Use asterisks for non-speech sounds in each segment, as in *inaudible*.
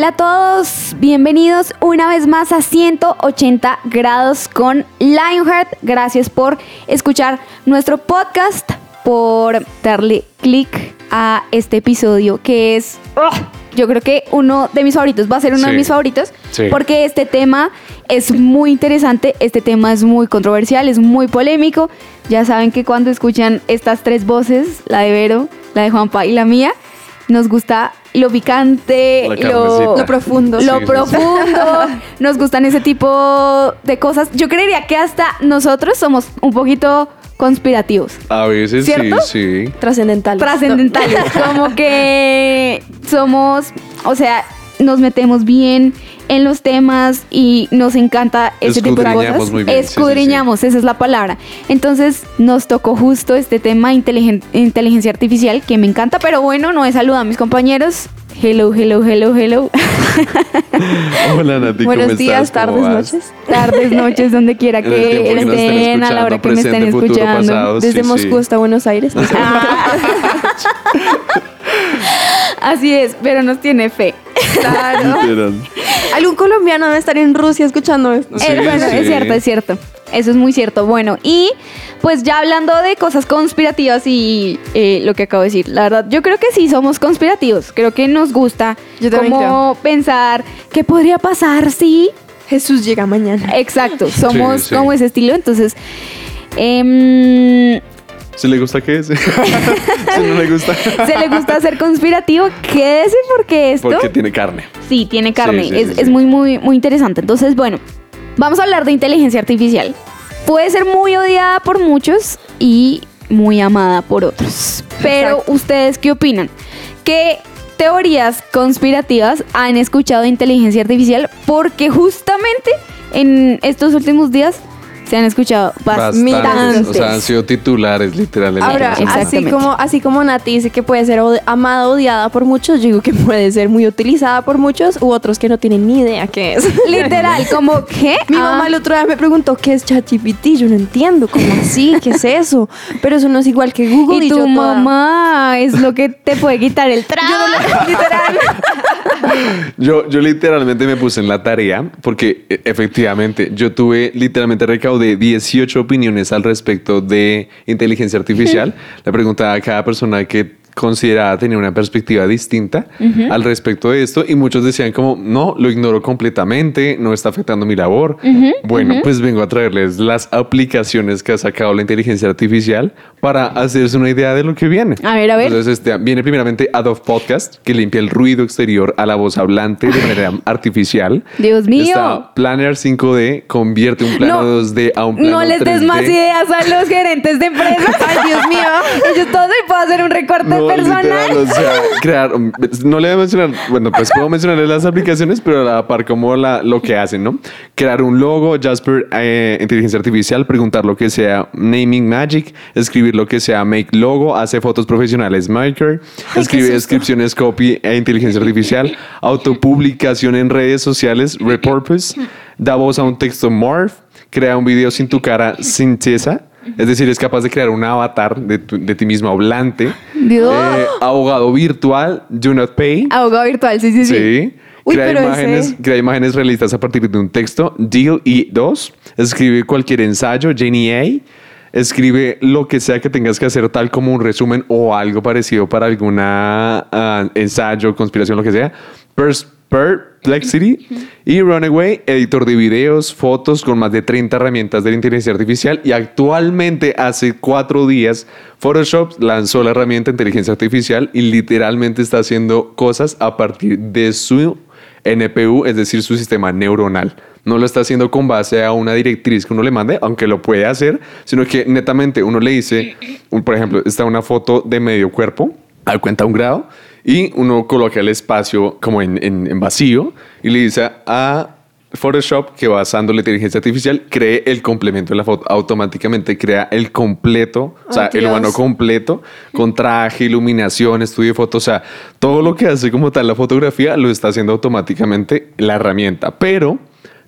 Hola a todos, bienvenidos una vez más a 180 grados con Lionheart. Gracias por escuchar nuestro podcast, por darle click a este episodio que es, ¡oh! yo creo que uno de mis favoritos, va a ser uno de mis favoritos, Sí. porque este tema es muy interesante, este tema es muy controversial, es muy polémico. Ya saben que cuando escuchan estas tres voces, la de Vero, la de Juanpa y la mía, nos gusta lo picante, lo, lo profundo, Sí, lo sí, sí. profundo. *laughs* Nos gustan ese tipo de cosas. Yo creería que hasta nosotros somos un poquito conspirativos, A veces ¿Cierto? sí, sí. Trascendentales. trascendentales, como que somos, o sea, nos metemos bien en los temas y nos encanta ese tipo de cosas. muy bien, sí, sí, sí. Escudriñamos, esa es la palabra. Entonces nos tocó justo este tema inteligen- inteligencia artificial que me encanta, pero bueno, no he saludado a mis compañeros. Hello, hello, hello, hello. *laughs* Hola Nati, Buenos ¿cómo días, tardes, noches. Tardes, noches, donde quiera que estén a la hora que me estén escuchando. pasado. Desde Sí, Moscú hasta Buenos Aires. *laughs* *laughs* Así es, pero nos tiene fe. Claro. Algún colombiano debe estar en Rusia escuchando esto. Sí, Eh, bueno, sí. es cierto, es cierto. Eso es muy cierto. Bueno, y pues ya hablando de cosas conspirativas y eh, lo que acabo de decir, la verdad, yo creo que sí somos conspirativos. Creo que nos gusta Yo como pensar qué podría pasar si. Jesús llega mañana. Exacto, somos sí. como ese estilo. Entonces, em, ¿Se le gusta qué es? *laughs* si no le gusta. *laughs* se le gusta ser conspirativo, quédese porque esto. Porque tiene carne. Sí, tiene carne. Sí, sí, es, sí, es sí. muy, muy, muy interesante. Entonces, bueno, vamos a hablar de inteligencia artificial. Puede ser muy odiada por muchos y muy amada por otros. Pero, Exacto. ¿ustedes qué opinan? ¿Qué teorías conspirativas han escuchado de inteligencia artificial? Porque justamente en estos últimos días se han escuchado Bastantes. bastantes. O sea, han sido titulares literal en Ahora, la así como, así como Nati dice que puede ser od- amada o odiada por muchos, yo digo que *laughs* puede ser muy utilizada por muchos u otros que no tienen ni idea qué es. *laughs* Literal, como que Mi Ah, mamá el otro día me preguntó qué es ChatGPT, yo no entiendo, ¿cómo así? ¿Qué es eso? Pero eso no es igual que Google y, y tu yo toda- mamá es lo que te puede quitar el trabajo. *laughs* literal. Yo, yo literalmente me puse en la tarea porque e- efectivamente yo tuve literalmente recaudé 18 opiniones al respecto de inteligencia artificial. *laughs* Le preguntaba a cada persona que consideraba tener una perspectiva distinta al respecto de esto y muchos decían como no, lo ignoro completamente, no está afectando mi labor. bueno, pues vengo a traerles las aplicaciones que ha sacado la inteligencia artificial para hacerse una idea de lo que viene. A ver, a ver. Entonces, este, viene primeramente Adobe Podcast, que limpia el ruido exterior a la voz hablante de manera *laughs* artificial. Dios mío. Está Planner 5D, convierte un plano No, 2D a un plano No les des 3D. más ideas a los gerentes de empresas. *laughs* Ay, Dios mío. Ellos todos se puedo hacer un recorte No, personal. literal, o sea, *laughs* crear, no le voy a mencionar, bueno, pues puedo mencionarles las aplicaciones, pero a la par como la, lo que hacen, ¿no? Crear un logo, Jasper, eh, inteligencia artificial, preguntar lo que sea Naming Magic, escribir lo que sea Make Logo, hace fotos profesionales Maker, escribe descripciones copy e inteligencia artificial, *laughs* autopublicación en redes sociales Repurpose, da voz a un texto Morph, crea un video sin tu cara Sintesa, es decir, es capaz de crear un avatar de, tu- de ti mismo hablante. Dios. Eh, abogado virtual, Do Not Pay. Abogado virtual, sí, sí, sí. Sí. Uy, crea, pero imágenes, ese- crea imágenes realistas a partir de un texto. Deal y 2. Escribe cualquier ensayo. Jenny A. Escribe lo que sea que tengas que hacer, tal como un resumen o algo parecido para alguna ah, ensayo, conspiración, lo que sea. Pers- Perplexity y Runaway, editor de videos, fotos con más de 30 herramientas de inteligencia artificial. Y actualmente, hace cuatro días, Photoshop lanzó la herramienta de inteligencia artificial y literalmente está haciendo cosas a partir de su NPU, es decir, su sistema neuronal. No lo está haciendo con base a una directriz que uno le mande, aunque lo puede hacer, sino que netamente uno le dice, por ejemplo, está una foto de medio cuerpo, al cuenta un grado, y uno coloca el espacio como en, en- en vacío y le dice a Photoshop que basando la inteligencia artificial cree el complemento de la foto. Automáticamente crea el completo, o sea, el humano completo, con traje, iluminación, estudio de fotos, o sea, todo lo que hace como tal la fotografía lo está haciendo automáticamente la herramienta, pero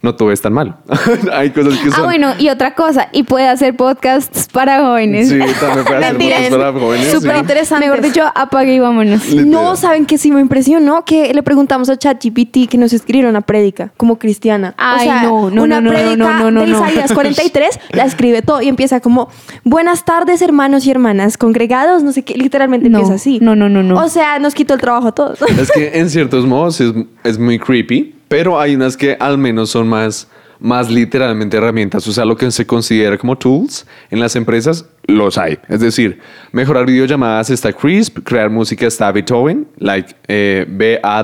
no todo es tan mal. *laughs* Hay cosas que son... Ah, bueno, y otra cosa, y puede hacer podcasts para jóvenes. Sí, también puede hacer fotos para jóvenes. Súper sí. interesantes. Mejor dicho, apague y vámonos. Literal. No, ¿saben que sí me impresionó? Que le preguntamos a ChatGPT que nos escribiera una prédica como cristiana. Ay, no, no, una no, no, prédica no, no, no, de. Isaías *laughs* 43 la escribe todo y empieza como Buenas tardes, hermanos y hermanas, congregados, no sé qué, literalmente No, empieza así. no, no, no, no. O sea, nos quitó el trabajo a todos. Es que *laughs* en ciertos modos es, es muy creepy, pero hay unas que al menos son más, más literalmente herramientas. O sea, lo que se considera como tools en las empresas, los hay. Es decir, mejorar videollamadas está Crisp, crear música está Beethoven, like eh, B-A-T-O-V-E-N.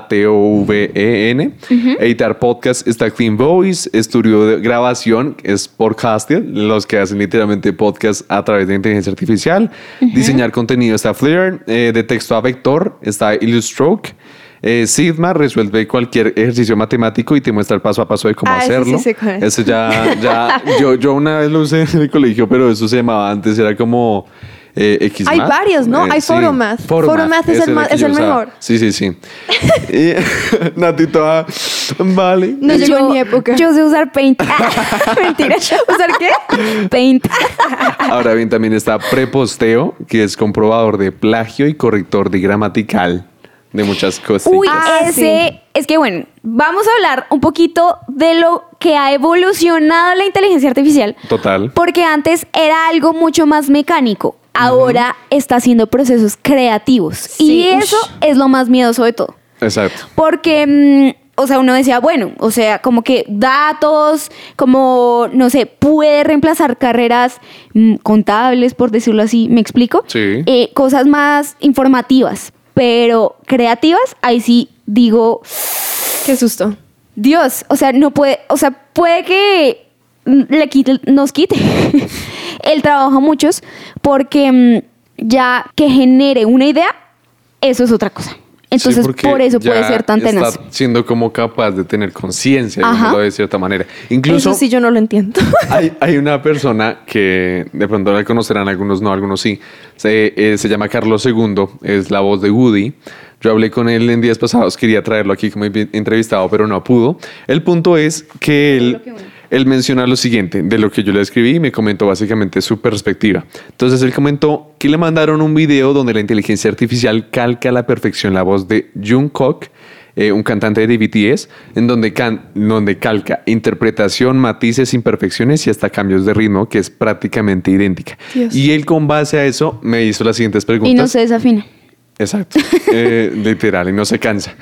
Editar podcast está Clean Voice, estudio de grabación es Podcasted, los que hacen literalmente podcast a través de inteligencia artificial. Diseñar contenido está Flair, eh, de texto a vector está Illustroke. Eh, Sigma resuelve cualquier ejercicio matemático y te muestra el paso a paso de cómo Ah, hacerlo. Eso ya, ya, *laughs* yo, yo una vez lo usé en el colegio, pero eso se llamaba antes, era como eh, Xmath. Hay varios, ¿no? Hay Photomath. Photomath es el es el mejor. Sí, sí, sí. y *laughs* Nati toda, vale. No llegó mi época. Yo sé usar Paint. *laughs* Mentira. ¿Usar qué? Paint. Ahora bien, también está preposteo, que es comprobador de plagio y corrector de gramatical de muchas cosas. Uy, Ah, ese. Es que bueno, vamos a hablar un poquito de lo que ha evolucionado la inteligencia artificial. Total. Porque antes era algo mucho más mecánico. Ahora está haciendo procesos creativos. Sí, y ush. eso es lo más miedoso de todo. Exacto. Porque, mm, o sea, uno decía, bueno, o sea, como que datos, como, no sé, puede reemplazar carreras mm, contables, por decirlo así, ¿me explico? Sí. Eh, cosas más informativas, pero creativas, ahí sí digo, Qué susto. Dios, o sea, no puede, o sea, puede que le quite, nos quite *laughs* el trabajo a muchos, porque mm, ya que genere una idea, eso es otra cosa. Entonces, Sí, por eso puede ser tan tenaz. Está siendo como capaz de tener conciencia, de cierta manera. Incluso Eso sí yo no lo entiendo. *laughs* hay, hay una persona que de pronto la conocerán, algunos no, algunos sí. Se, eh, se llama Carlos II, es la voz de Woody. Yo hablé con él en días pasados, quería traerlo aquí como entrevistado, pero no pudo. El punto es que él, él menciona lo siguiente, de lo que yo le escribí y me comentó básicamente su perspectiva. Entonces él comentó que le mandaron un video donde la inteligencia artificial calca a la perfección la voz de Jungkook, eh, un cantante de BTS, en donde, can- donde calca interpretación, matices, imperfecciones y hasta cambios de ritmo, que es prácticamente idéntica. Dios. Y él con base a eso me hizo las siguientes preguntas. Y no se desafina. Exacto. *laughs* Eh, literal, y no se cansa.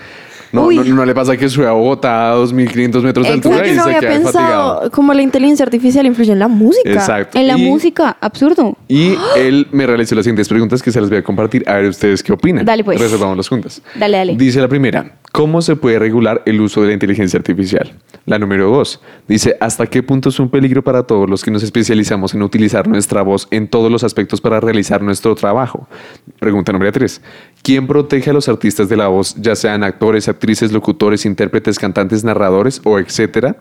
No, no, no le pasa que sube a Bogotá a 2.500 metros de altura Exacto, y no se había queda pensado fatigado. cómo la inteligencia artificial influye en la música. Exacto. En la Y- música, absurdo. Y *gasps* él me realizó las siguientes preguntas que se las voy a compartir. A ver ustedes qué opinan. Dale, pues. Resolvámoslas juntas. Dale, dale. Dice la primera, ¿cómo se puede regular el uso de la inteligencia artificial? La número dos, dice, ¿hasta qué punto es un peligro para todos los que nos especializamos en utilizar nuestra voz en todos los aspectos para realizar nuestro trabajo? Pregunta número tres, ¿quién protege a los artistas de la voz, ya sean actores, actrices, locutores, intérpretes, cantantes, narradores o etcétera?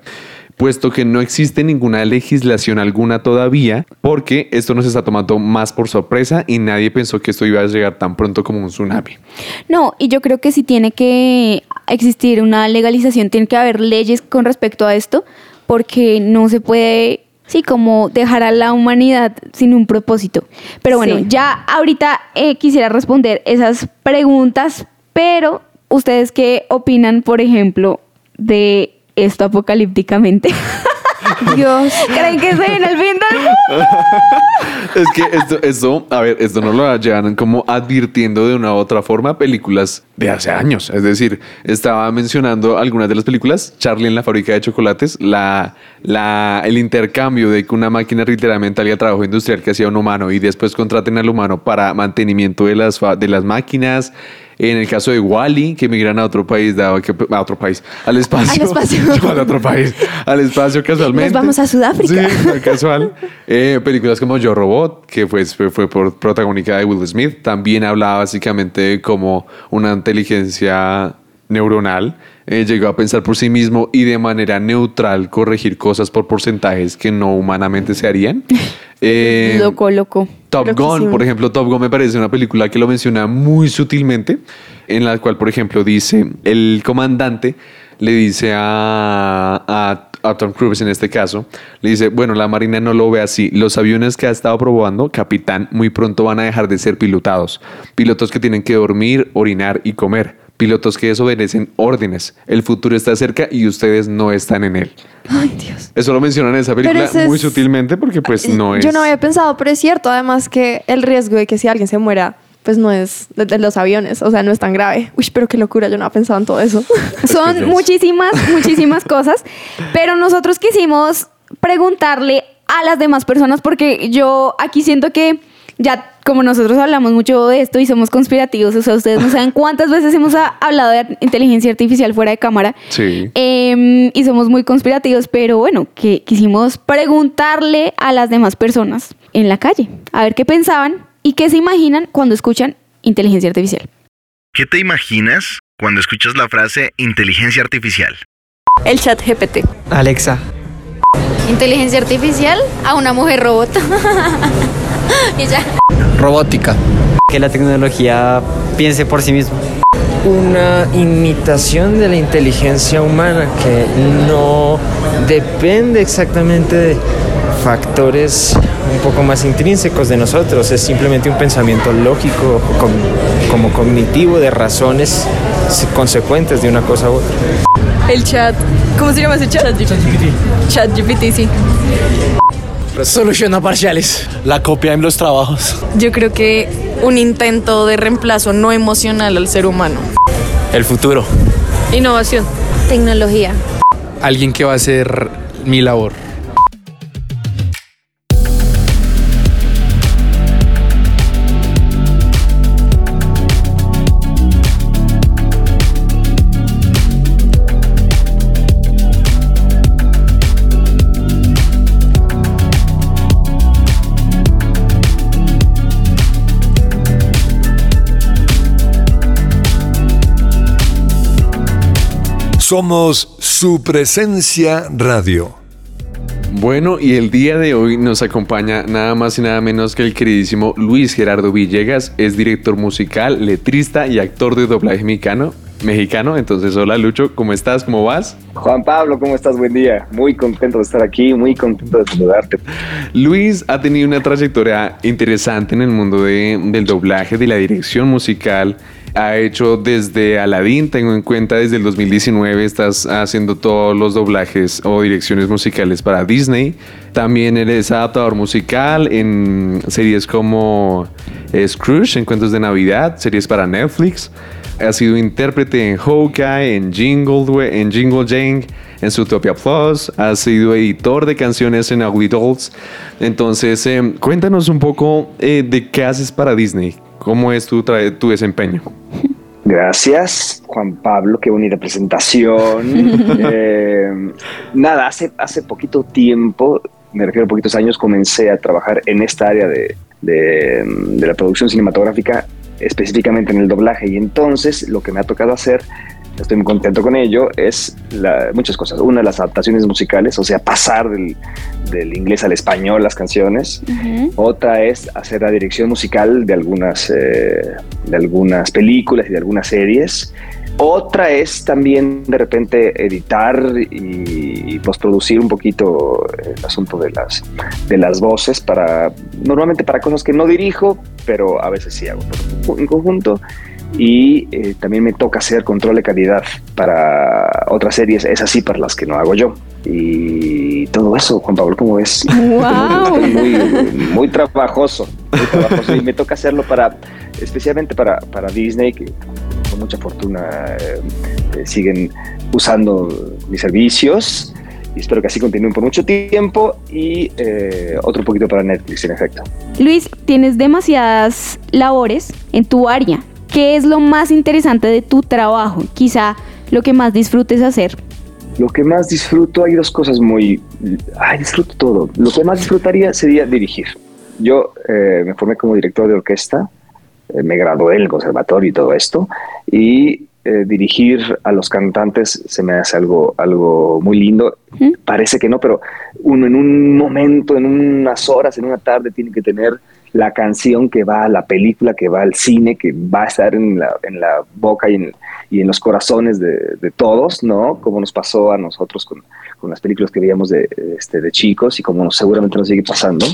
Puesto que no existe ninguna legislación alguna todavía, porque esto nos está tomando más por sorpresa y nadie pensó que esto iba a llegar tan pronto como un tsunami. No, y yo creo que sí tiene que existir una legalización, tiene que haber leyes con respecto a esto, porque no se puede, sí, como dejar a la humanidad sin un propósito. Pero bueno, Sí. ya ahorita eh, quisiera responder esas preguntas, pero ustedes qué opinan, por ejemplo, de esto apocalípticamente? *laughs* Dios. ¿Creen que se viene el fin del mundo? *laughs* Es que esto, esto, a ver, esto no lo llevan como advirtiendo de una u otra forma películas de hace años. Es decir, estaba mencionando algunas de las películas, Charlie en la fábrica de chocolates, la, la, el intercambio de que una máquina literalmente haría trabajo industrial que hacía un humano y después contraten al humano para mantenimiento de las, de las máquinas. En el caso de Wally, que migran a otro país, dado que a otro país, al espacio. Al espacio. *laughs* al otro país, al espacio casualmente. Nos vamos a Sudáfrica. Sí, casual. *laughs* Eh, películas como Yo Robot, que fue, fue, fue por protagónica de Will Smith, también hablaba básicamente de cómo una inteligencia neuronal eh, llegó a pensar por sí mismo y de manera neutral corregir cosas por porcentajes que no humanamente se harían. *laughs* Eh, loco, loco. Top Gun, por ejemplo, Top Gun me parece una película que lo menciona muy sutilmente, en la cual, por ejemplo, dice, el comandante le dice a, a, a Tom Cruise en este caso, le dice, bueno, la Marina no lo ve así, los aviones que ha estado probando, capitán, muy pronto van a dejar de ser pilotados, pilotos que tienen que dormir, orinar y comer. Pilotos que desobedecen órdenes. El futuro está cerca y ustedes no están en él. Ay, Dios. Eso lo menciona en esa película muy sutilmente porque pues no es... Yo no había pensado, pero es cierto, además que el riesgo de que si alguien se muera, pues no es de, los aviones, o sea, no es tan grave. Uy, pero qué locura, yo no había pensado en todo eso. *laughs* Son muchísimas, muchísimas *laughs* cosas, pero nosotros quisimos preguntarle a las demás personas porque yo aquí siento que ya como nosotros hablamos mucho de esto y somos conspirativos, o sea, ustedes no saben cuántas veces hemos hablado de inteligencia artificial fuera de cámara. Sí. Em, y somos muy conspirativos, pero bueno, que quisimos preguntarle a las demás personas en la calle, a ver qué pensaban y qué se imaginan cuando escuchan inteligencia artificial. ¿Qué te imaginas cuando escuchas la frase inteligencia artificial? El chat GPT. Alexa, Inteligencia artificial a una mujer robot. *laughs* *laughs* y ya. robótica. Que la tecnología piense por sí misma. una imitación de la inteligencia humana que no depende exactamente de factores un poco más intrínsecos de nosotros, es simplemente un pensamiento lógico, com- como cognitivo de razones consecuentes de una cosa u otra. El chat. ¿Cómo se llama ese chat? Chat GPT. Chat GPT, sí. Soluciona parciales. La copia en los trabajos. Yo creo que un intento de reemplazo no emocional al ser humano. El futuro. Innovación. Tecnología. Alguien que va a hacer mi labor. Somos su presencia radio. Bueno, y el día de hoy nos acompaña nada más y nada menos que el queridísimo Luis Gerardo Villegas, es director musical, letrista y actor de doblaje mexicano. Mexicano, entonces hola Lucho, ¿cómo estás? ¿Cómo vas? Juan Pablo, ¿cómo estás? Buen día. Muy contento de estar aquí, muy contento de saludarte. Luis ha tenido una trayectoria interesante en el mundo de- del doblaje, de la dirección musical. Ha hecho desde Aladdin, tengo en cuenta desde el 2019, estás haciendo todos los doblajes o direcciones musicales para Disney. También eres adaptador musical en series como eh, Scrooge, en cuentos de Navidad, series para Netflix. Ha sido intérprete en Hawkeye, en Jingle, en Jingle Jank, en Zootopia Plus. Ha sido editor de canciones en Ugly Dolls. Entonces, eh, cuéntanos un poco eh, de qué haces para Disney. ¿Cómo es tu, tu desempeño? Gracias, Juan Pablo, qué bonita presentación. *laughs* Eh, nada, hace, hace poquito tiempo, me refiero a poquitos años, comencé a trabajar en esta área de, de- de la producción cinematográfica, específicamente en el doblaje. Y entonces lo que me ha tocado hacer, estoy muy contento con ello, es la- muchas cosas. Una, las adaptaciones musicales, o sea, pasar del, del inglés al español las canciones. Otra es hacer la dirección musical de algunas, eh, de algunas películas y de algunas series. Otra es también de repente editar y, y postproducir un poquito el asunto de las, de las voces para, normalmente para cosas que no dirijo, pero a veces sí hago en conjunto. Y eh, también me toca hacer control de calidad para otras series, es así para las que no hago yo. Y todo eso, Juan Pablo, ¿cómo ves? *laughs* ¡Wow! muy, muy trabajoso, muy trabajoso. Y me toca hacerlo para, especialmente para, para Disney, que con mucha fortuna eh, eh, siguen usando mis servicios. Y espero que así continúen por mucho tiempo. Y eh, otro poquito para Netflix, en efecto. Luis, tienes demasiadas labores en tu área. ¿Qué es lo más interesante de tu trabajo? Quizá lo que más disfrutes hacer. Lo que más disfruto, hay dos cosas muy... Ay, disfruto todo. Lo que más disfrutaría sería dirigir. Yo eh, me formé como director de orquesta, eh, me gradué en el conservatorio y todo esto, y eh, dirigir a los cantantes se me hace algo, algo muy lindo. Parece que no, pero uno en un momento, en unas horas, en una tarde, tiene que tener la canción que va a la película, que va al cine, que va a estar en la, en la boca y en, y en los corazones de, todos, ¿no? Como nos pasó a nosotros con, con las películas que veíamos de, este, de chicos y como seguramente nos sigue pasando.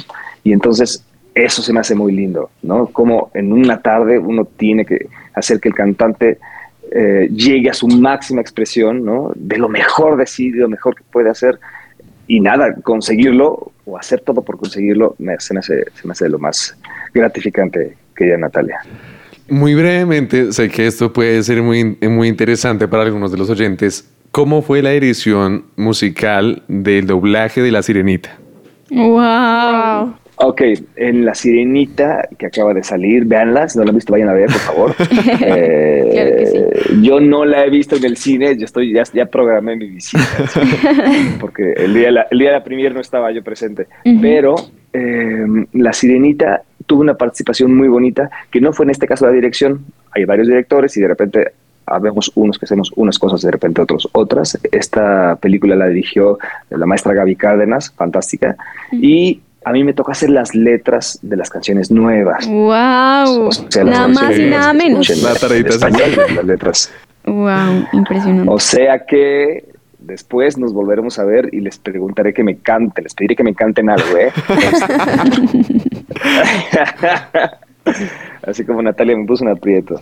Y entonces eso se me hace muy lindo, ¿no? Como en una tarde uno tiene que hacer que el cantante eh, llegue a su máxima expresión, ¿no? De lo mejor de sí, de lo mejor que puede hacer. Y nada, conseguirlo o hacer todo por conseguirlo me, se, me hace, se me hace lo más gratificante, querida Natalia. Muy brevemente, sé que esto puede ser muy, muy interesante para algunos de los oyentes. ¿Cómo fue la edición musical del doblaje de La Sirenita? ¡Wow! Ok, en La Sirenita que acaba de salir, véanla, si no la han visto, vayan a ver, por favor. *laughs* eh, claro que sí. Yo no la he visto en el cine, yo estoy ya, ya programé mi visita, *laughs* porque el día, de la, el día de la premier no estaba yo presente. Uh -huh. Pero eh, La Sirenita tuvo una participación muy bonita, que no fue en este caso la dirección, hay varios directores y de repente habemos unos que hacemos unas cosas, de repente otros otras. Esta película la dirigió la maestra Gaby Cárdenas, fantástica, uh -huh. y a mí me toca hacer las letras de las canciones nuevas. ¡Wow! O sea, nada más y nada menos. La tareita español, las letras. ¡Wow! Impresionante. O sea que después nos volveremos a ver y les preguntaré que me cante, les pediré que me canten algo, ¿eh? *laughs* Así como Natalia me puso un aprieto. *laughs*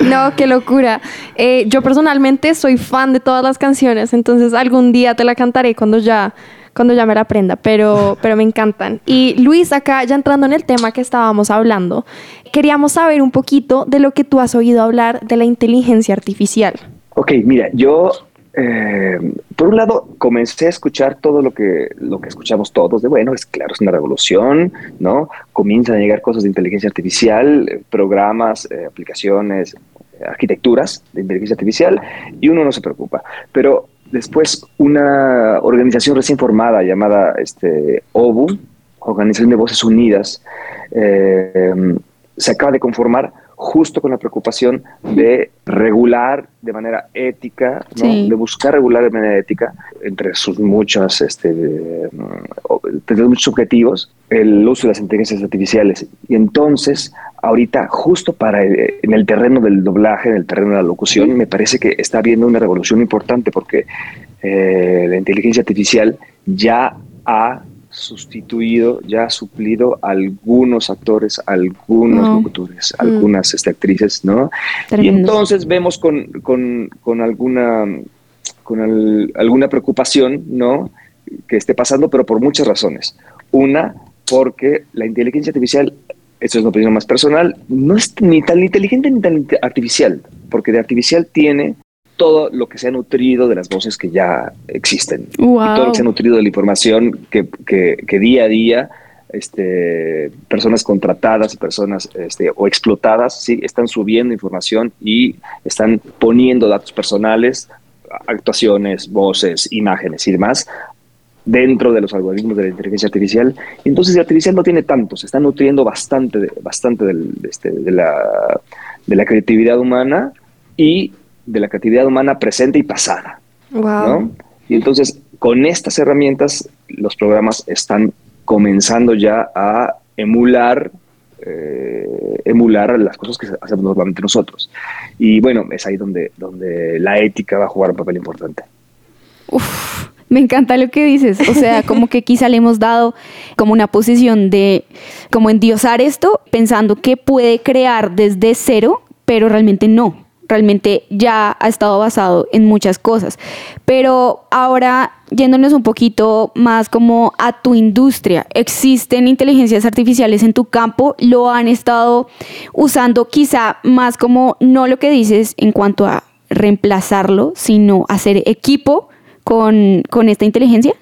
no, qué locura. Eh, yo personalmente soy fan de todas las canciones, entonces algún día te la cantaré cuando ya cuando ya me la aprenda, pero, pero me encantan. Y Luis, acá ya entrando en el tema que estábamos hablando, queríamos saber un poquito de lo que tú has oído hablar de la inteligencia artificial. Ok, mira, yo eh, por un lado comencé a escuchar todo lo que, lo que escuchamos todos, de bueno, es claro, es una revolución, ¿no? Comienzan a llegar cosas de inteligencia artificial, programas, eh, aplicaciones, arquitecturas de inteligencia artificial, y uno no se preocupa. Pero después una organización recién formada llamada este, OBU, Organización de Voces Unidas, eh, se acaba de conformar justo con la preocupación de regular de manera ética, ¿no? sí. de buscar regular de manera ética, entre sus muchas, este, entre muchos objetivos, el uso de las inteligencias artificiales. Y entonces, ahorita, justo para el, en el terreno del doblaje, en el terreno de la locución, sí. me parece que está habiendo una revolución importante porque eh, la inteligencia artificial ya ha sustituido, ya ha suplido a algunos actores, algunos no. locutores, algunas este, actrices, ¿no? Tremendo. Y entonces vemos con, con, con alguna, con el, alguna preocupación, ¿no? Que esté pasando, pero por muchas razones. Una, porque la inteligencia artificial, esto es una opinión más personal, no es ni tan inteligente ni tan artificial, porque de artificial tiene todo lo que se ha nutrido de las voces que ya existen. Wow. Y todo lo que se ha nutrido de la información que, que, que día a día este, personas contratadas y personas este, o explotadas sí, están subiendo información y están poniendo datos personales, actuaciones, voces, imágenes y demás dentro de los algoritmos de la inteligencia artificial. Entonces, la artificial no tiene tanto, se está nutriendo bastante, bastante del, este, de, la, de la creatividad humana y de la creatividad humana presente y pasada. Wow. ¿no? Y entonces, con estas herramientas, los programas están comenzando ya a emular, eh, emular las cosas que hacemos normalmente nosotros. Y bueno, es ahí donde, donde la ética va a jugar un papel importante. Uf, me encanta lo que dices. O sea, *laughs* como que quizá le hemos dado como una posición de como endiosar esto, pensando que puede crear desde cero, pero realmente no realmente ya ha estado basado en muchas cosas. Pero ahora, yéndonos un poquito más como a tu industria, ¿existen inteligencias artificiales en tu campo? ¿Lo han estado usando quizá más como, no lo que dices en cuanto a reemplazarlo, sino hacer equipo con, con esta inteligencia?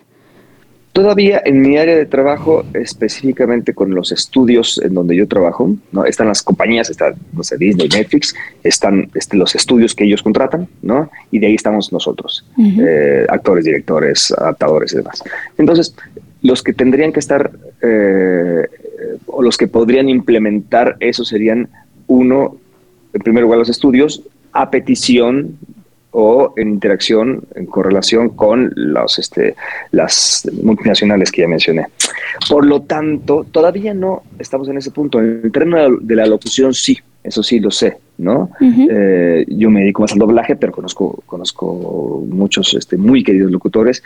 Todavía en mi área de trabajo, específicamente con los estudios en donde yo trabajo, ¿no? están las compañías, está no sé, Disney, Netflix, están este, los estudios que ellos contratan, ¿no? y de ahí estamos nosotros, eh, actores, directores, adaptadores y demás. Entonces, los que tendrían que estar, eh, o los que podrían implementar eso serían, uno, en primer lugar, los estudios, a petición o en interacción, en correlación con los, este, las multinacionales que ya mencioné. Por lo tanto, todavía no estamos en ese punto. En el terreno de la locución sí, eso sí lo sé, ¿no? Eh, yo me dedico más al doblaje, pero conozco, conozco muchos este, muy queridos locutores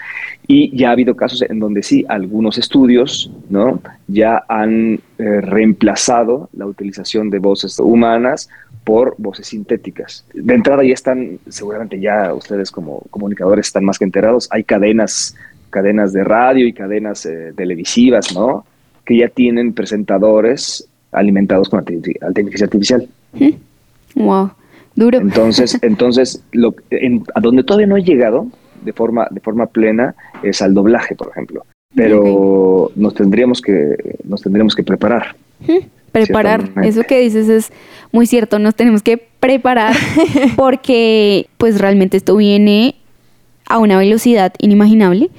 y ya ha habido casos en donde sí, algunos estudios, ¿no? Ya han eh, reemplazado la utilización de voces humanas por voces sintéticas. De entrada ya están, seguramente ya ustedes como comunicadores están más que enterados, hay cadenas, cadenas de radio y cadenas eh, televisivas, ¿no? Que ya tienen presentadores alimentados con inteligencia artificial. Wow, duro. Entonces, *laughs* entonces lo, a donde todavía no he llegado de forma, de forma plena es al doblaje, por ejemplo. Pero nos tendríamos que, nos tendríamos que preparar preparar. Eso que dices es muy cierto, nos tenemos que preparar *laughs* porque pues realmente esto viene a una velocidad inimaginable,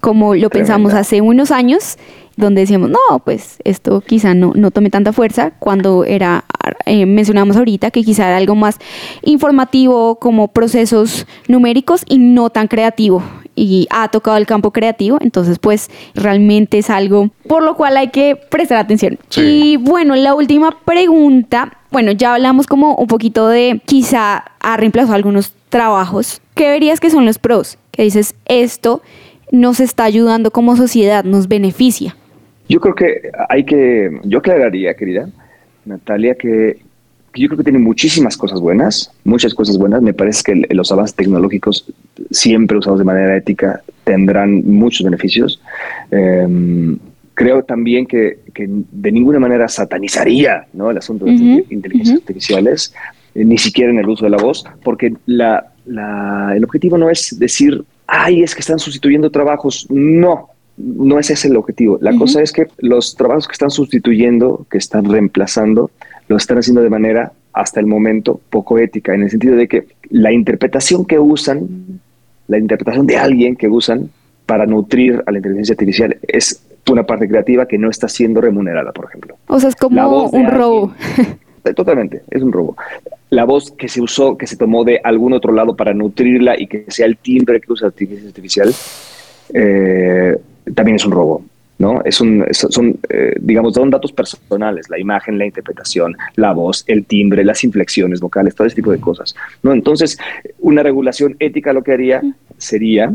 como lo pensamos hace unos años, donde decíamos, no, pues esto quizá no, no tome tanta fuerza, cuando era, eh, mencionamos ahorita que quizá era algo más informativo como procesos numéricos y no tan creativo y ha tocado el campo creativo, entonces pues realmente es algo por lo cual hay que prestar atención. Y bueno, la última pregunta, bueno, ya hablamos como un poquito de quizá ha reemplazado algunos trabajos. ¿Qué verías que son los pros? Que dices, esto nos está ayudando como sociedad, nos beneficia. Yo creo que hay que, yo aclararía, querida Natalia, que yo creo que tiene muchísimas cosas buenas, muchas cosas buenas. Me parece que los avances tecnológicos, siempre usados de manera ética, tendrán muchos beneficios. Em, creo también que, de ninguna manera satanizaría ¿no? el asunto de las inteligencias artificiales, eh, ni siquiera en el uso de la voz, porque la, el objetivo no es decir, ay, es que están sustituyendo trabajos. No, no es ese el objetivo. La cosa es que los trabajos que están sustituyendo, que están reemplazando, lo están haciendo de manera, hasta el momento, poco ética, en el sentido de que la interpretación que usan, la interpretación de alguien que usan para nutrir a la inteligencia artificial es una parte creativa que no está siendo remunerada, por ejemplo. O sea, es como un robo. Eh, totalmente, es un robo. La voz que se usó, que se tomó de algún otro lado para nutrirla y que sea el timbre que usa la inteligencia artificial, eh, también es un robo. ¿no? Es un, son, eh, digamos, son datos personales, la imagen, la interpretación, la voz, el timbre, las inflexiones vocales, todo ese tipo de cosas, ¿no? Entonces, una regulación ética lo que haría sería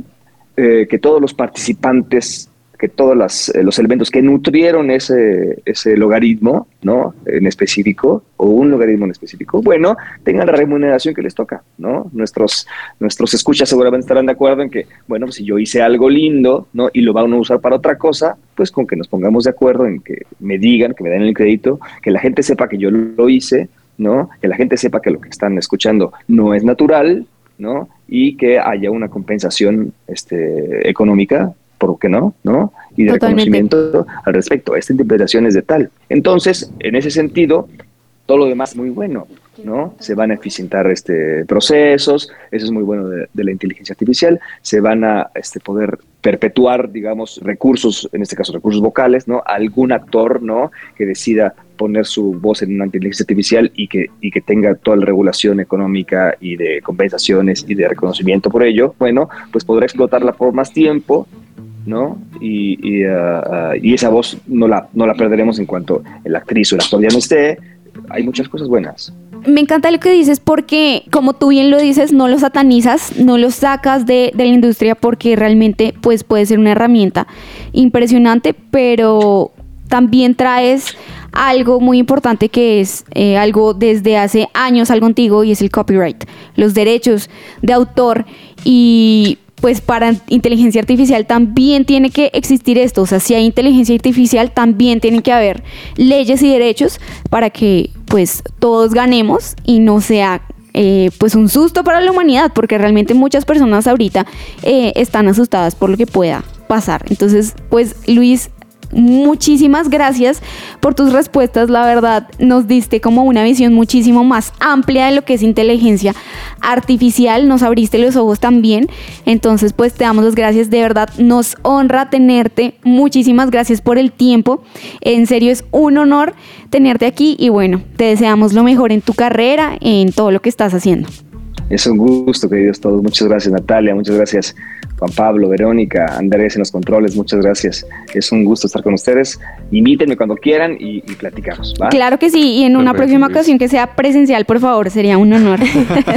eh, que todos los participantes que todos eh, los elementos que nutrieron ese, ese logaritmo, ¿no? En específico, o un logaritmo en específico, bueno, tengan la remuneración que les toca, ¿no? Nuestros, nuestros escuchas seguramente estarán de acuerdo en que, bueno, pues si yo hice algo lindo, ¿no? Y lo van a usar para otra cosa, pues con que nos pongamos de acuerdo en que me digan, que me den el crédito, que la gente sepa que yo lo hice, ¿no? Que la gente sepa que lo que están escuchando no es natural, ¿no? Y que haya una compensación este, económica ¿por qué no? ¿No? Y de reconocimiento al respecto. Esta interpretación es de tal. Entonces, en ese sentido, todo lo demás es muy bueno, ¿no? Se van a eficientar este, procesos, eso es muy bueno de, la inteligencia artificial, se van a este, poder perpetuar, digamos, recursos, en este caso recursos vocales, ¿no? Algún actor, ¿no? Que decida poner su voz en una inteligencia artificial y que, y que tenga toda la regulación económica y de compensaciones y de reconocimiento por ello, bueno, pues podrá explotarla por más tiempo ¿no? Y, uh, uh, y, esa voz no la, no la perderemos en cuanto la actriz o el actor ya no esté. Hay muchas cosas buenas. Me encanta lo que dices porque, como tú bien lo dices, no lo satanizas, no lo sacas de, de la industria porque realmente pues, puede ser una herramienta impresionante, pero también traes algo muy importante que es eh, algo desde hace años algo contigo y es el copyright, los derechos de autor y pues para inteligencia artificial también tiene que existir esto. O sea, si hay inteligencia artificial, también tienen que haber leyes y derechos para que pues todos ganemos y no sea eh, pues un susto para la humanidad, porque realmente muchas personas ahorita eh, están asustadas por lo que pueda pasar. Entonces, pues Luis, muchísimas gracias por tus respuestas. La verdad, nos diste como una visión muchísimo más amplia de lo que es inteligencia artificial. Nos abriste los ojos también. Entonces, pues te damos las gracias. De verdad, nos honra tenerte. Muchísimas gracias por el tiempo. En serio, es un honor tenerte aquí y bueno, te deseamos lo mejor en tu carrera, en todo lo que estás haciendo. Es un gusto, queridos todos. Muchas gracias, Natalia. Muchas gracias, Juan Pablo, Verónica, Andrés en los controles. Muchas gracias. Es un gusto estar con ustedes. Invítenme cuando quieran y, y platicamos. ¿va? Claro que sí, y en una Perfecto, próxima Luis. ocasión que sea presencial, por favor, sería un honor.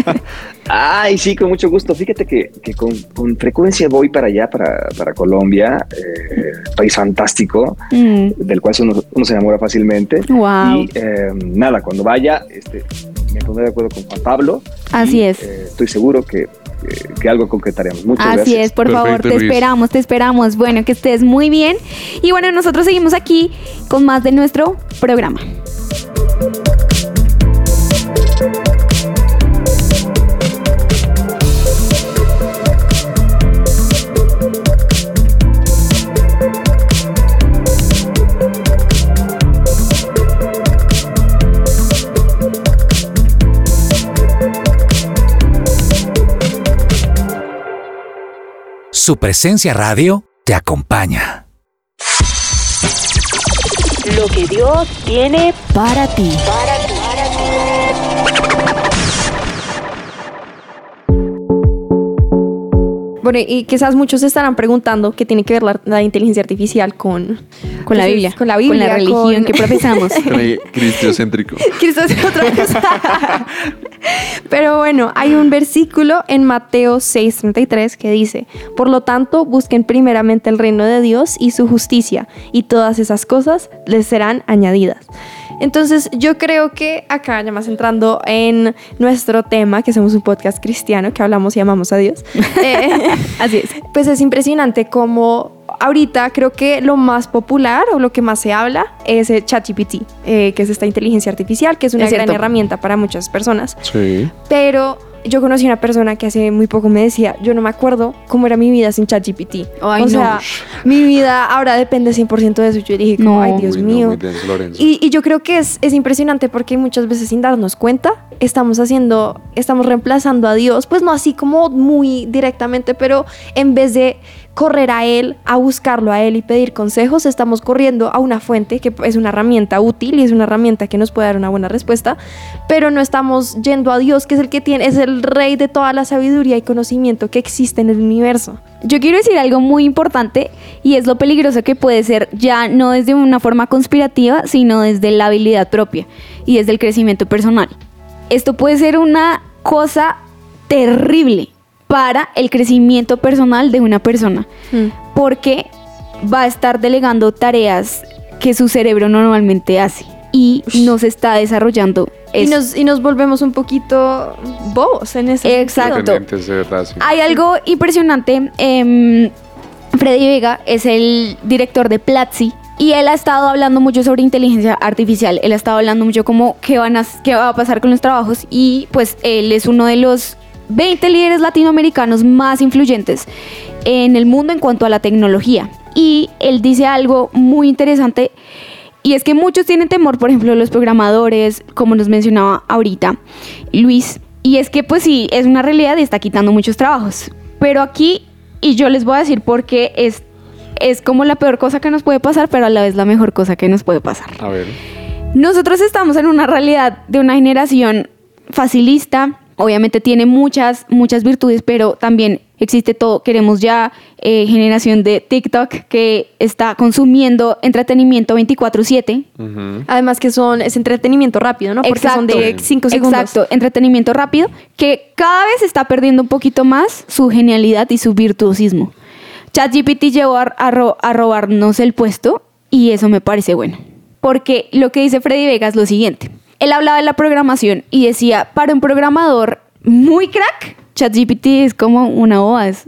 *laughs* Ay, sí, con mucho gusto. Fíjate que, que con, con frecuencia voy para allá, para, para Colombia, eh, país fantástico, Mm, del cual uno, uno se enamora fácilmente. Wow. Y eh, nada, cuando vaya, este, me pondré de acuerdo con Juan Pablo. Así y, es. eh, estoy seguro que, que- que algo concretaremos. Muchas Así gracias. es, por Perfecto, favor, te Luis. esperamos, te esperamos. Bueno, que estés muy bien. Y bueno, nosotros seguimos aquí con más de nuestro programa. Su presencia radio te acompaña. Lo que Dios tiene Para ti. Bueno, y quizás muchos se estarán preguntando qué tiene que ver la, la inteligencia artificial con, Con la pues, Biblia. Con la Biblia. Con la religión con- que profesamos. *laughs* Es *laughs* otra cosa. *laughs* Pero bueno, hay un versículo en Mateo 6:33 que dice, por lo tanto, busquen primeramente el reino de Dios y su justicia, y todas esas cosas les serán añadidas. Entonces, yo creo que acá, ya más entrando en nuestro tema, que somos un podcast cristiano, que hablamos y amamos a Dios, *laughs* eh, Así es. pues es impresionante como ahorita creo que lo más popular o lo que más se habla es el ChatGPT, eh, que es esta inteligencia artificial, que es una Es gran herramienta para muchas personas. Sí. Pero yo conocí una persona que hace muy poco me decía, yo no me acuerdo cómo era mi vida sin ChatGPT. O no. sea, mi vida ahora depende 100% de eso. Yo dije, como, No. ay Dios Uy, no, mío. denso, Lorenzo. Y, y yo creo que es, es impresionante porque muchas veces sin darnos cuenta estamos haciendo, estamos reemplazando a Dios, pues no así como muy directamente, pero en vez de correr a Él, a buscarlo a Él y pedir consejos, estamos corriendo a una fuente que es una herramienta útil y es una herramienta que nos puede dar una buena respuesta, pero no estamos yendo a Dios, que es el que tiene, es el rey de toda la sabiduría y conocimiento que existe en el universo. Yo quiero decir algo muy importante y es lo peligroso que puede ser ya no desde una forma conspirativa, sino desde la habilidad propia y desde el crecimiento personal. Esto puede ser una cosa terrible para el crecimiento personal de una persona, porque va a estar delegando tareas que su cerebro normalmente hace y no se está desarrollando Y nos, y nos volvemos un poquito bobos en ese Exacto. Verdad, sí. Hay algo impresionante. em, Freddy Vega es el director de Platzi. Y él ha estado hablando mucho sobre inteligencia artificial. Él ha estado hablando mucho como qué, van a, qué va a pasar con los trabajos. Y pues él es uno de los 20 líderes latinoamericanos más influyentes en el mundo en cuanto a la tecnología. Y él dice algo muy interesante. Y es que muchos tienen temor, por ejemplo, los programadores, como nos mencionaba ahorita Luis. Y es que pues sí, es una realidad y está quitando muchos trabajos. Pero aquí, y yo les voy a decir por qué es, es como la peor cosa que nos puede pasar, pero a la vez la mejor cosa que nos puede pasar. A ver. Nosotros estamos en una realidad de una generación facilista. Obviamente tiene muchas, muchas virtudes, pero también existe todo. Queremos ya eh, generación de TikTok que está consumiendo entretenimiento 24/7. Además que son, es entretenimiento rápido, ¿no? Porque son de 5 segundos. Exacto, entretenimiento rápido que cada vez está perdiendo un poquito más su genialidad y su virtuosismo. ChatGPT llegó a, a ro- a robarnos el puesto y eso me parece bueno. Porque lo que dice Freddy Vega es lo siguiente. Él hablaba de la programación y decía, para un programador muy crack, ChatGPT es como una OAS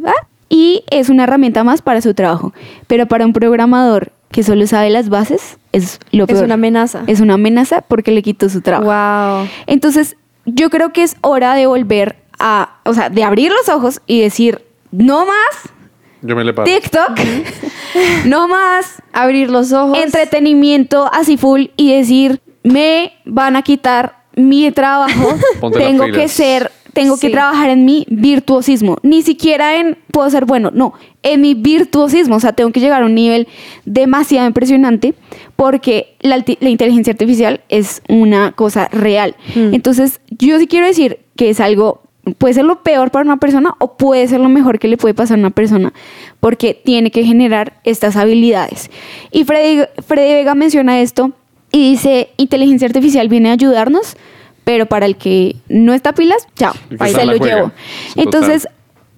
y es una herramienta más para su trabajo. Pero para un programador que solo sabe las bases, es lo Es peor. una amenaza. Es una amenaza porque le quitó su trabajo. Wow. Entonces, yo creo que es hora de volver a, o sea, de abrir los ojos y decir, no más. Yo me le paro. TikTok, *laughs* no más Abrir los ojos. entretenimiento así full y decir, me van a quitar mi trabajo, *laughs* Ponte tengo que ser, tengo que trabajar en mi virtuosismo, ni siquiera en puedo ser bueno, no, en mi virtuosismo, o sea, tengo que llegar a un nivel demasiado impresionante porque la inteligencia artificial es una cosa real. Mm. Entonces, yo sí quiero decir que es algo puede ser lo peor para una persona o puede ser lo mejor que le puede pasar a una persona porque tiene que generar estas habilidades. Y Freddy, Freddy Vega menciona esto y dice, inteligencia artificial viene a ayudarnos, pero para el que no está pilas, chao, ahí se lo llevo. Total. Entonces,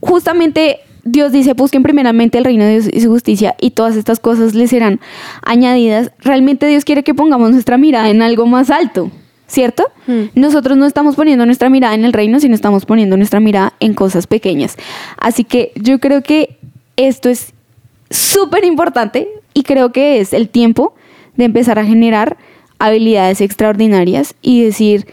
justamente Dios dice, busquen primeramente el reino de Dios y su justicia y todas estas cosas les serán añadidas. Realmente Dios quiere que pongamos nuestra mirada en algo más alto, ¿cierto? Nosotros no estamos poniendo nuestra mirada en el reino, sino estamos poniendo nuestra mirada en cosas pequeñas. Así que yo creo que esto es súper importante y creo que es el tiempo de empezar a generar habilidades extraordinarias y decir,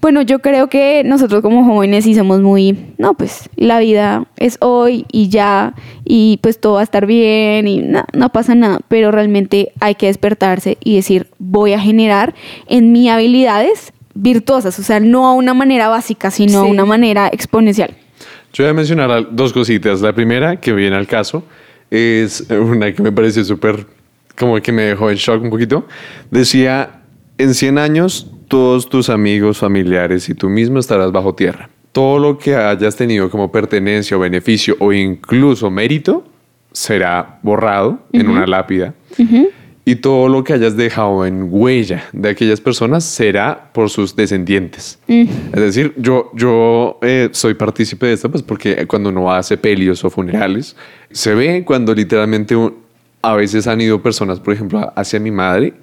bueno, yo creo que nosotros como jóvenes sí somos muy, no, pues la vida es hoy y ya, y pues todo va a estar bien y no, no pasa nada, pero realmente hay que despertarse y decir, voy a generar en mí habilidades virtuosas, o sea, no a una manera básica, sino a Sí. una manera exponencial. Yo voy a mencionar dos cositas. La primera, que viene al caso, es una que me pareció súper, como que me dejó en shock un poquito. Decía, en 100 años, todos tus amigos, familiares y tú mismo estarás bajo tierra. Todo lo que hayas tenido como pertenencia o beneficio o incluso mérito será borrado en una lápida. Y todo lo que hayas dejado en huella de aquellas personas será por sus descendientes. Es decir, yo, yo eh, soy partícipe de esto, pues porque cuando uno hace pelios o funerales, se ve cuando literalmente un- a veces han ido personas, por ejemplo, hacia mi madre.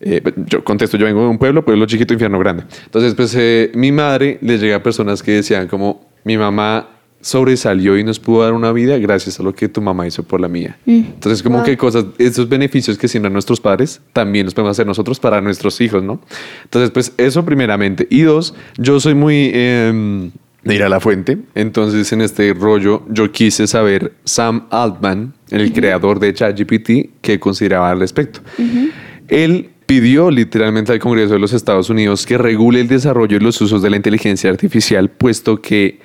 eh, yo contesto, yo vengo de un pueblo, pueblo chiquito, infierno grande. Entonces, pues eh, mi madre le llega a personas que decían como, mi mamá sobresalió y nos pudo dar una vida gracias a lo que tu mamá hizo por la mía. Entonces, como que cosas, esos beneficios que siembran nuestros padres, también los podemos hacer nosotros para nuestros hijos, ¿no? Entonces, pues eso primeramente. Y dos, yo soy muy em, de ir a la fuente. Entonces, en este rollo, yo quise saber Sam Altman, el creador de ChatGPT, qué consideraba al respecto. Él pidió literalmente al Congreso de los Estados Unidos que regule el desarrollo y los usos de la inteligencia artificial, puesto que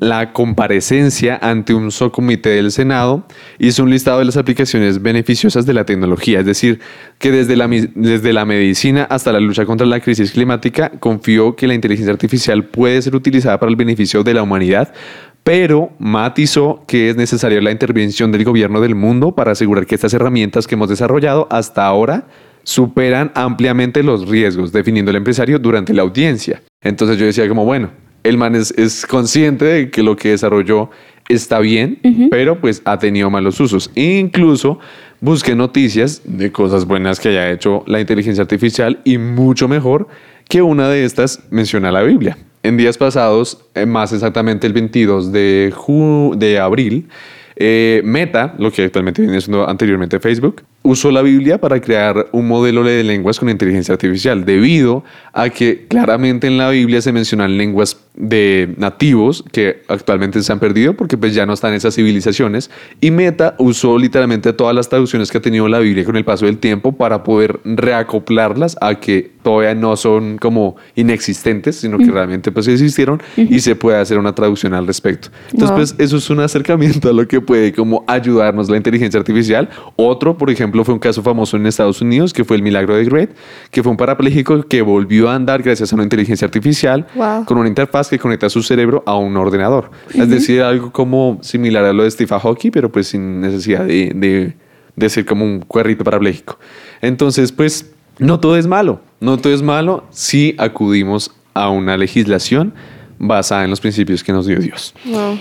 la comparecencia ante un subcomité del Senado hizo un listado de las aplicaciones beneficiosas de la tecnología, es decir, que desde la, desde la medicina hasta la lucha contra la crisis climática confió que la inteligencia artificial puede ser utilizada para el beneficio de la humanidad, pero matizó que es necesaria la intervención del gobierno del mundo para asegurar que estas herramientas que hemos desarrollado hasta ahora superan ampliamente los riesgos, definiendo el empresario durante la audiencia. Entonces yo decía como, bueno, el man es, es consciente de que lo que desarrolló está bien, pero pues ha tenido malos usos. E incluso busqué noticias de cosas buenas que haya hecho la inteligencia artificial y mucho mejor que una de estas menciona la Biblia. En días pasados, eh, más exactamente el 22 de, ju- de abril, eh, Meta, lo que actualmente viene siendo anteriormente Facebook, usó la Biblia para crear un modelo de lenguas con inteligencia artificial, debido a que claramente en la Biblia se mencionan lenguas de nativos que actualmente se han perdido porque pues ya no están esas civilizaciones y Meta usó literalmente todas las traducciones que ha tenido la Biblia con el paso del tiempo para poder reacoplarlas a que todavía no son como inexistentes, sino que realmente pues existieron y se puede hacer una traducción al respecto. Entonces Wow. pues eso es un acercamiento a lo que puede como ayudarnos la inteligencia artificial. Otro, por ejemplo, fue un caso famoso en Estados Unidos, que fue el milagro de Great, que fue un parapléjico que volvió a andar gracias a una inteligencia artificial Wow. con una interfaz que conecta su cerebro a un ordenador. Es decir, algo como similar a lo de Steve Aoki, pero pues sin necesidad de, de, de ser como un cuerrito parapléjico. Entonces, pues no todo es malo, no todo es malo si acudimos a una legislación basada en los principios que nos dio Dios.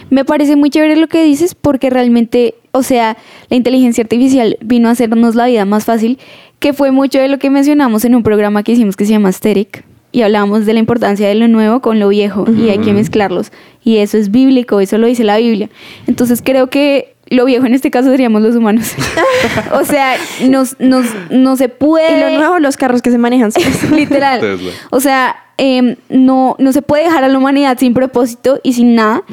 Me parece muy chévere lo que dices porque realmente, o sea, la inteligencia artificial vino a hacernos la vida más fácil, que fue mucho de lo que mencionamos en un programa que hicimos que se llama Asteric y hablábamos de la importancia de lo nuevo con lo viejo y hay que mezclarlos y eso es bíblico, eso lo dice la Biblia. Entonces creo que lo viejo en este caso seríamos los humanos. *laughs* o sea, nos, nos, no se puede... Y lo nuevo, los carros que se manejan. *laughs* Literal. Tesla. O sea, em, no, no se puede dejar a la humanidad sin propósito y sin nada.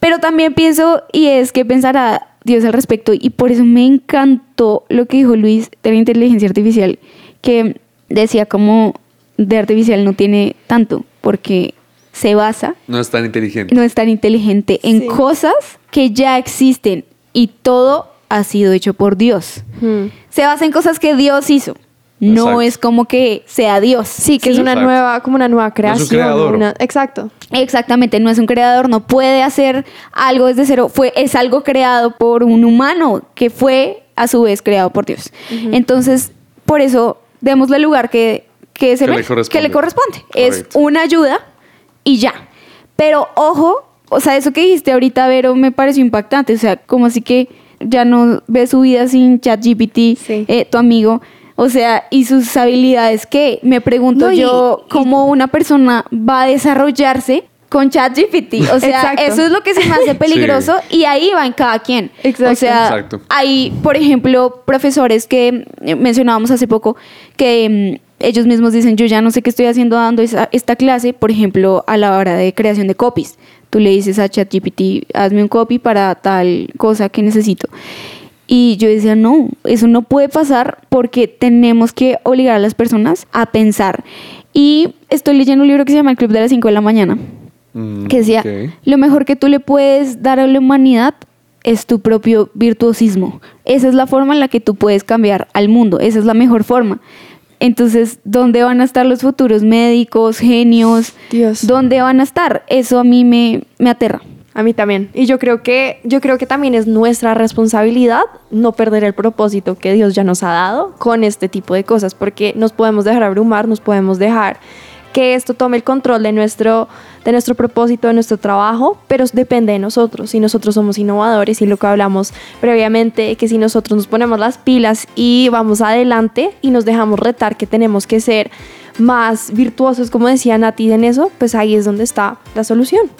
Pero también pienso, y es que pensará Dios al respecto y por eso me encantó lo que dijo Luis de la inteligencia artificial, que decía como de artificial no tiene tanto, porque se basa, No es tan inteligente. no es tan inteligente en Sí. cosas que ya existen y todo ha sido hecho por Dios. Hmm. Se basa en cosas que Dios hizo. No Exacto. es como que sea Dios. Sí, que es una Exacto. nueva, como una nueva es un creación. creador. una- exacto. Exactamente, no es un creador, no puede hacer algo desde cero, fue, es algo creado por un humano que fue a su vez creado por Dios. Entonces, por eso, démosle el lugar que, que, se Que le corresponde. que le corresponde. Es una ayuda y ya. Pero ojo, o sea, eso que dijiste ahorita, Vero, me pareció impactante. O sea, como así que ya no ve su vida sin ChatGPT, Sí. eh, tu amigo. O sea, y sus habilidades, que me pregunto No, y- yo, y- cómo una persona va a desarrollarse con ChatGPT. O sea, Exacto. eso es lo que se me hace *laughs* peligroso y ahí va en cada quien. Exacto. O sea, Exacto. hay, por ejemplo, profesores que eh, mencionábamos hace poco que mm, ellos mismos dicen, yo ya no sé qué estoy haciendo dando esa- esta clase, por ejemplo, a la hora de creación de copies. Tú le dices a ChatGPT, hazme un copy para tal cosa que necesito. Y yo decía, no, eso no puede pasar porque tenemos que obligar a las personas a pensar. Y estoy leyendo un libro que se llama El Club de las 5 de la mañana, Mm, que decía, ok. lo mejor que tú le puedes dar a la humanidad es tu propio virtuosismo. Esa es la forma en la que tú puedes cambiar al mundo, esa es la mejor forma. Entonces, ¿dónde van a estar los futuros médicos, genios? Dios. ¿Dónde van a estar? Eso a mí me, me aterra. A mí también. Y yo creo que yo creo que también es nuestra responsabilidad no perder el propósito que Dios ya nos ha dado con este tipo de cosas, porque nos podemos dejar abrumar, nos podemos dejar que esto tome el control de nuestro de nuestro propósito, de nuestro trabajo, pero depende de nosotros. Si nosotros somos innovadores y lo que hablamos previamente, que si nosotros nos ponemos las pilas y vamos adelante y nos dejamos retar que tenemos que ser más virtuosos, como decía Nati en eso, pues ahí es donde está la solución.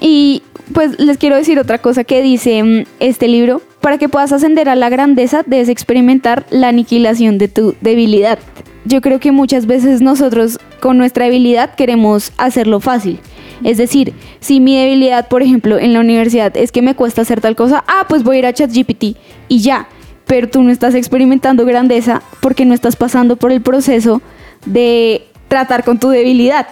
Y pues les quiero decir otra cosa que dice mm, este libro. Para que puedas ascender a la grandeza, debes experimentar la aniquilación de tu debilidad. Yo creo que muchas veces nosotros con nuestra debilidad queremos hacerlo fácil. Es decir, si mi debilidad, por ejemplo, en la universidad es que me cuesta hacer tal cosa, ah, pues voy a ir a ChatGPT y ya. Pero tú no estás experimentando grandeza porque no estás pasando por el proceso de tratar con tu debilidad.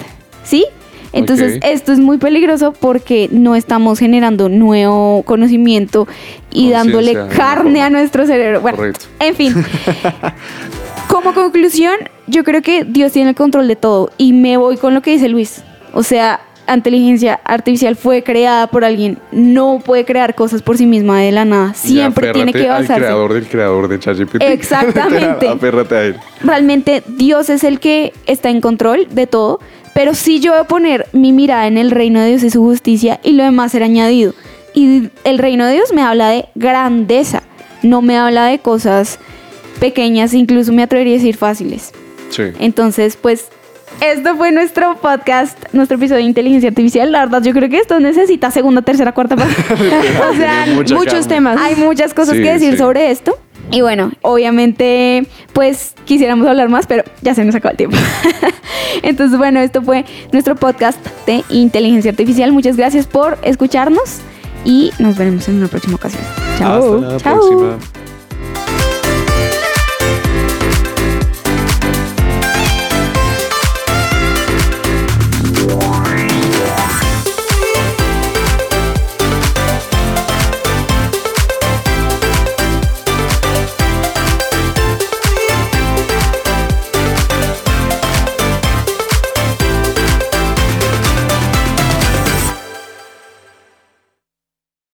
¿Sí? Entonces, esto es muy peligroso porque no estamos generando nuevo conocimiento y dándole carne a nuestro cerebro. Bueno, Correcto. en fin. *laughs* Como conclusión, yo creo que Dios tiene el control de todo y me voy con lo que dice Luis. O sea, la inteligencia artificial fue creada por alguien, no puede crear cosas por sí misma de la nada. Siempre tiene que basarse. al creador del creador de ChatGPT. *laughs* Exactamente. A él. realmente Dios es el que está en control de todo, pero sí yo voy a poner mi mirada en el reino de Dios y su justicia y lo demás será añadido. Y el reino de Dios me habla de grandeza, no me habla de cosas pequeñas, incluso me atrevería a decir fáciles. Sí. Entonces, pues, esto fue nuestro podcast, nuestro episodio de inteligencia artificial. La verdad, yo creo que esto necesita segunda, tercera, cuarta parte. *laughs* o sea, muchos temas. hay muchas cosas Sí, que decir sí. sobre esto. Y bueno, obviamente, pues quisiéramos hablar más, pero ya se nos acabó el tiempo. *laughs* Entonces, bueno, esto fue nuestro podcast de inteligencia artificial. Muchas gracias por escucharnos y nos veremos en una próxima ocasión. Chao. Hasta la Chao. próxima.